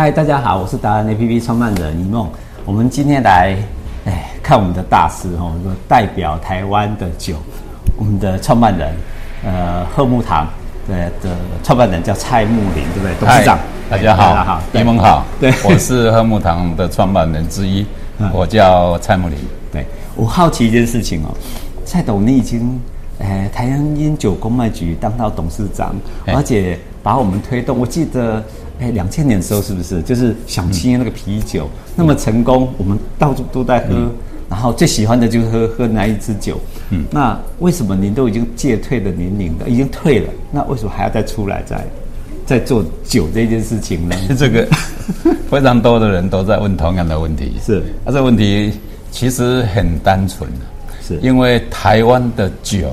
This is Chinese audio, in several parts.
嗨，大家好，我是达人 APP 创办人一梦。我们今天来，哎，看我们的大师哦，代表台湾的酒，我们的创办人，呃，贺木堂的的创办人叫蔡木林，对不对？董事长，大家好，大家好，一梦好，对，我是贺木堂的创办人之一，我叫蔡木林。对，我好奇一件事情哦，蔡董，你已经。哎，台湾烟酒公卖局当到董事长，而且把我们推动。我记得，哎，两千年的时候是不是就是享青那个啤酒、嗯、那么成功？我们到处都在喝，嗯、然后最喜欢的就是喝喝哪一支酒？嗯，那为什么您都已经戒退的年龄了，已经退了，那为什么还要再出来再再做酒这件事情呢？这个非常多的人都在问同样的问题，是，那、啊、这个问题其实很单纯。是因为台湾的酒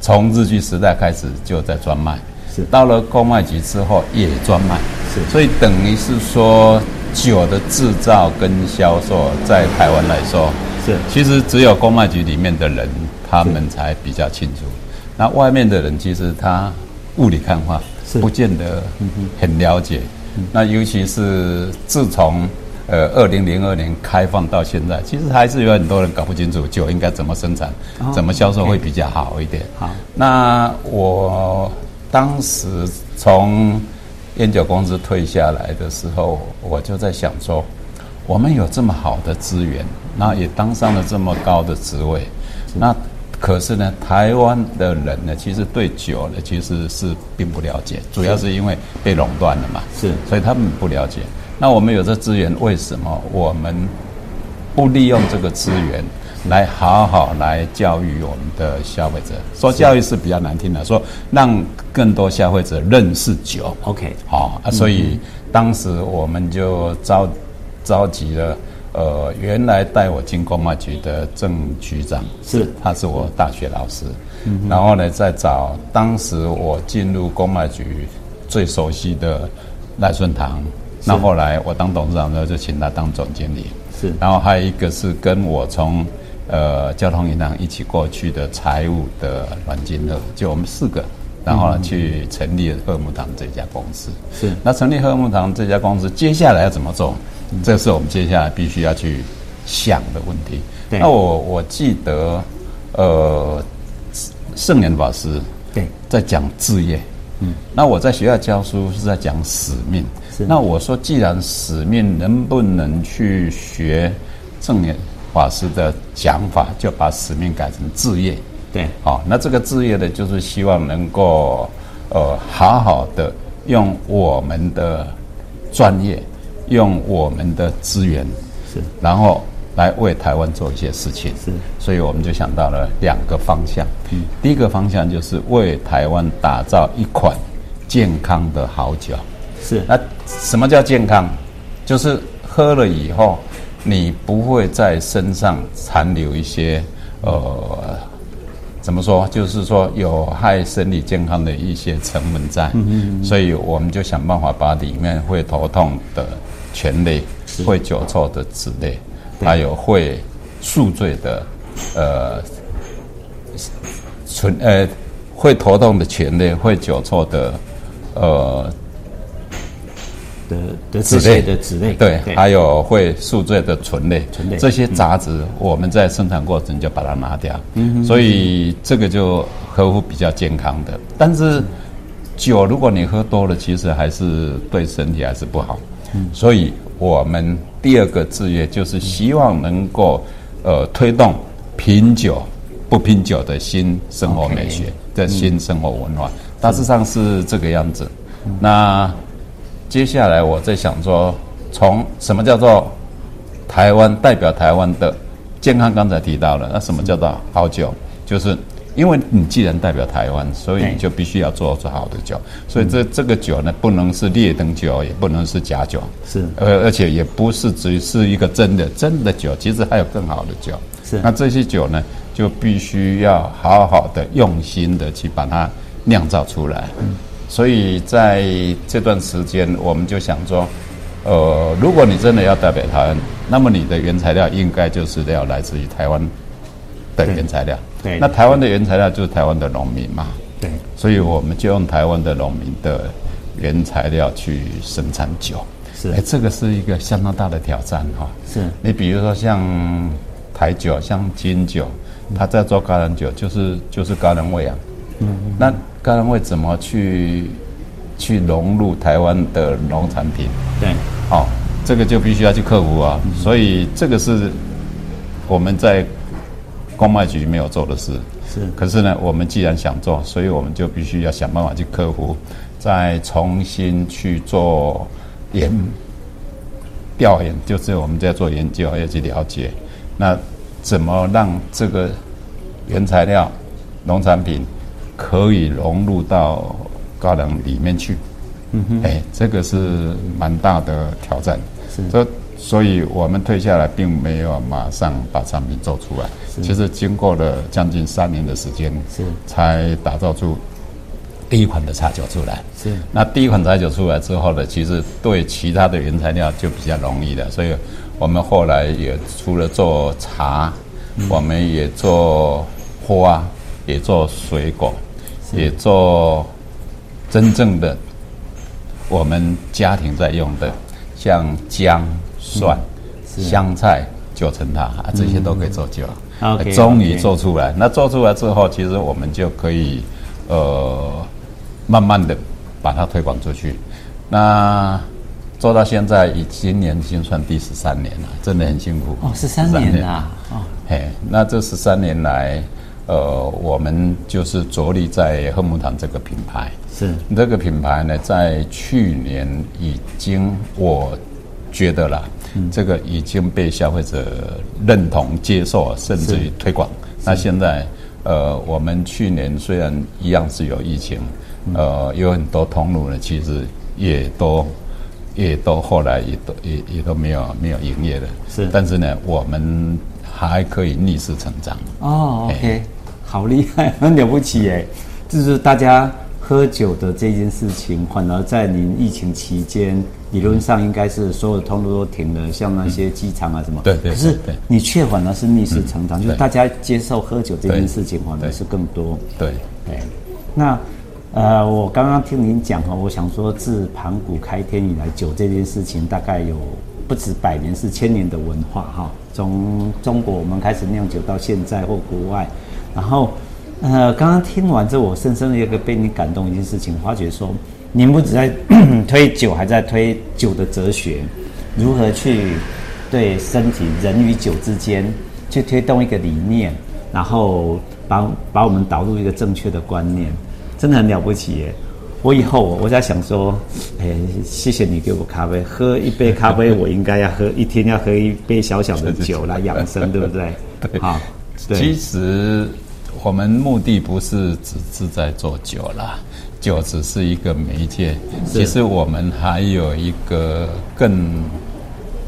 从日据时代开始就在专卖，是到了公卖局之后也专卖，是。所以等于是说酒的制造跟销售在台湾来说是。其实只有公卖局里面的人他们才比较清楚，那外面的人其实他雾里看花，是。不见得很了解，那尤其是自从。呃，二零零二年开放到现在，其实还是有很多人搞不清楚酒应该怎么生产、哦、怎么销售会比较好一点。好，那我当时从烟酒公司退下来的时候，我就在想说，我们有这么好的资源，那也当上了这么高的职位，那可是呢，台湾的人呢，其实对酒呢，其实是并不了解，主要是因为被垄断了嘛，是，所以他们不了解。那我们有这资源，为什么我们不利用这个资源来好好来教育我们的消费者？说教育是比较难听的，说让更多消费者认识酒。OK，好啊，所以当时我们就召召集了呃，原来带我进公卖局的郑局长，是，他是我大学老师，嗯，然后呢，再找当时我进入公卖局最熟悉的赖顺堂。那后来我当董事长的时候，就请他当总经理。是，然后还有一个是跟我从呃交通银行一起过去的财务的阮金乐，就我们四个，然后呢去成立了贺木堂这家公司。是，那成立贺木堂这家公司，接下来要怎么做？这是我们接下来必须要去想的问题。对，那我我记得，呃，圣严法师对在讲置业。嗯，那我在学校教书是在讲使命。是那我说，既然使命，能不能去学证严法师的讲法，就把使命改成志业？对，好，那这个志业呢，就是希望能够呃，好好的用我们的专业，用我们的资源，是，然后来为台湾做一些事情。是，所以我们就想到了两个方向。嗯，第一个方向就是为台湾打造一款健康的好酒。是，那什么叫健康？就是喝了以后，你不会在身上残留一些呃，怎么说？就是说有害身体健康的一些成分在。嗯嗯。所以我们就想办法把里面会头痛的醛类、会酒臭的酯类，还有会宿醉的呃醇呃会头痛的醛类、会酒臭的呃。的的酯类的酯类，对，还有会宿醉的醇类，醇类这些杂质，我们在生产过程就把它拿掉，嗯，所以这个就合乎比较健康的。但是酒如果你喝多了，其实还是对身体还是不好，嗯，所以我们第二个志愿就是希望能够呃推动品酒不品酒的新生活美学的新生活文化，大致上是这个样子，那。接下来我在想说，从什么叫做台湾代表台湾的健康？刚才提到了，那什么叫做好酒？就是因为你既然代表台湾，所以你就必须要做出好的酒。所以这这个酒呢，不能是劣等酒，也不能是假酒，是而而且也不是只是一个真的真的酒，其实还有更好的酒。是那这些酒呢，就必须要好好的用心的去把它酿造出来。嗯。所以在这段时间，我们就想说，呃，如果你真的要代表台湾，那么你的原材料应该就是要来自于台湾的原材料。对。对，那台湾的原材料就是台湾的农民嘛。对。所以我们就用台湾的农民的原材料去生产酒。是，哎，这个是一个相当大的挑战哈。是，你比如说像台酒、像金酒，它在做高粱酒，就是就是高粱味啊。嗯，那高粱味怎么去去融入台湾的农产品？对，好，这个就必须要去克服啊。所以这个是我们在公卖局没有做的事。是，可是呢，我们既然想做，所以我们就必须要想办法去克服，再重新去做研调研，就是我们在做研究，要去了解，那怎么让这个原材料农产品可以融入到高粱里面去？嗯哼，哎，这个是蛮大的挑战。是，这所以我们退下来，并没有马上把产品做出来。其实经过了将近三年的时间，是才打造出第一款的茶酒出来。是那第一款茶酒出来之后呢，其实对其他的原材料就比较容易了。所以我们后来也除了做茶，嗯、我们也做花，也做水果，也做真正的我们家庭在用的，像姜、蒜、嗯、香菜、九层塔啊，这些都可以做酒。终于做出来。那做出来之后，其实我们就可以，呃，慢慢的把它推广出去。那做到现在，以今年已经算第十三年了，真的很辛苦。哦，十三年啊！哦，嘿，那这十三年来，呃，我们就是着力在贺木堂这个品牌。是这个品牌呢，在去年已经，我觉得啦。嗯、这个已经被消费者认同、接受，甚至于推广。那现在，呃，我们去年虽然一样是有疫情，呃，有很多通路呢，其实也都也都后来也都也也都没有没有营业了。是，但是呢，我们还可以逆势成长。哦，OK，好厉害，很了不起耶！就是大家。喝酒的这件事情，反而在您疫情期间，理论上应该是所有通路都停了，像那些机场啊什么。对对。可是你却反而是逆势成长，就是大家接受喝酒这件事情，反而是更多。对对。那呃，我刚刚听您讲哦，我想说，自盘古开天以来，酒这件事情大概有不止百年，是千年的文化哈。从中国我们开始酿酒到现在，或国外，然后。呃，刚刚听完之后，我深深的一个被你感动一件事情，发觉说，您不只在 推酒，还在推酒的哲学，如何去对身体人与酒之间去推动一个理念，然后把把我们导入一个正确的观念，真的很了不起耶！我以后我在想说，哎，谢谢你给我咖啡，喝一杯咖啡，我应该要喝一天要喝一杯小小的酒来养生，对不对？对，好，其实。我们目的不是只是在做酒啦，酒只是一个媒介。其实我们还有一个更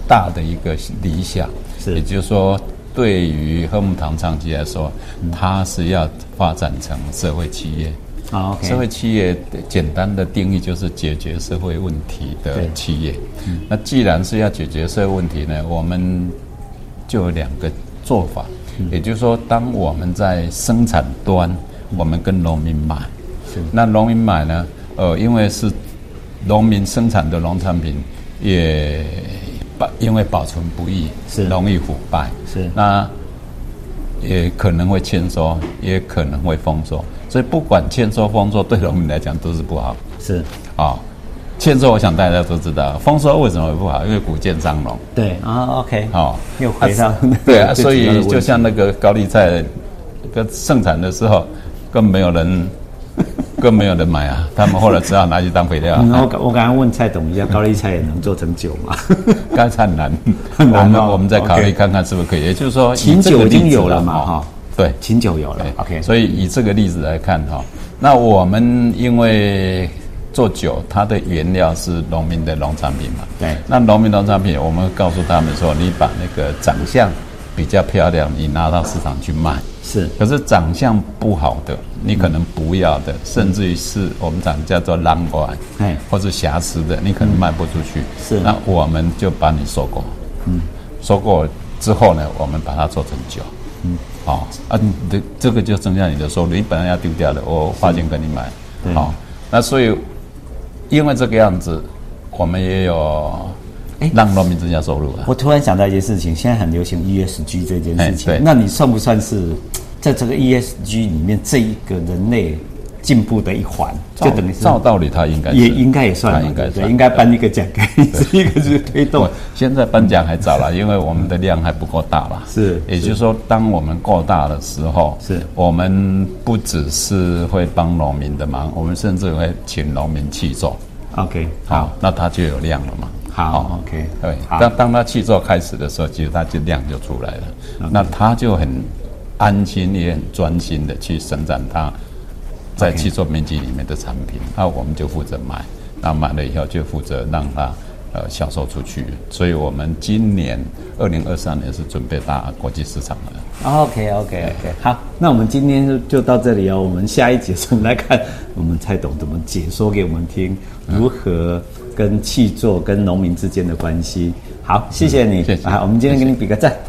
大的一个理想，是也就是说，对于贺木堂长期来说，它是要发展成社会企业。好，okay. 社会企业简单的定义就是解决社会问题的企业。那既然是要解决社会问题呢，我们就有两个做法。也就是说，当我们在生产端，我们跟农民买，那农民买呢？呃，因为是农民生产的农产品，也保因为保存不易，是。容易腐败，是。那也可能会欠收，也可能会丰收，所以不管欠收丰收，对农民来讲都是不好，是。啊。哦欠收，我想大家都知道，丰收为什么会不好？因为谷贱伤农。对啊，OK，好，又回到、啊、对啊，所以就像那个高丽菜，跟盛产的时候，更没有人，更没有人买啊，他们后来只好拿去当肥料。嗯、我我刚刚问蔡董一下，高丽菜也能做成酒吗？高丽菜很难，很难、哦、我们我们再考虑看看是不是可以。也就是说，琴酒已经有了嘛？哈，对，琴酒有了。OK，所以以这个例子来看哈，那我们因为。做酒，它的原料是农民的农产品嘛？对。那农民农产品，我们会告诉他们说，你把那个长相比较漂亮，你拿到市场去卖。是。可是长相不好的，你可能不要的，嗯、甚至于是我们讲叫做烂瓜，哎，或者瑕疵的，你可能卖不出去。是。那我们就把你收购。嗯。收购之后呢，我们把它做成酒。嗯。好、哦、啊，这这个就增加你的收入。你本来要丢掉的，我花钱给你买。好、哦，那所以。因为这个样子，我们也有让农民增加收入啊。我突然想到一件事情，现在很流行 ESG 这件事情，那你算不算是在这个 ESG 里面这一个人类？进步的一环，就等于是照道理他应该也应该也算，应该对，应该颁一个奖给你，一个就是推动。现在颁奖还早了，因为我们的量还不够大了。是，也就是说，当我们够大的时候，是我们不只是会帮农民的忙，我们甚至会请农民去做。OK，好，那他就有量了嘛。好，OK，对。当当他去做开始的时候，其实他就量就出来了。那他就很安心也很专心的去生产他。在契作面积里面的产品，那我们就负责买，那买了以后就负责让它呃销售出去。所以我们今年二零二三年是准备打国际市场的。OK OK OK，好，那我们今天就就到这里哦。我们下一节我们来看我们蔡董怎么解说给我们听，如何跟气作跟农民之间的关系。好，谢谢你，谢谢。好，我们今天给你比个赞。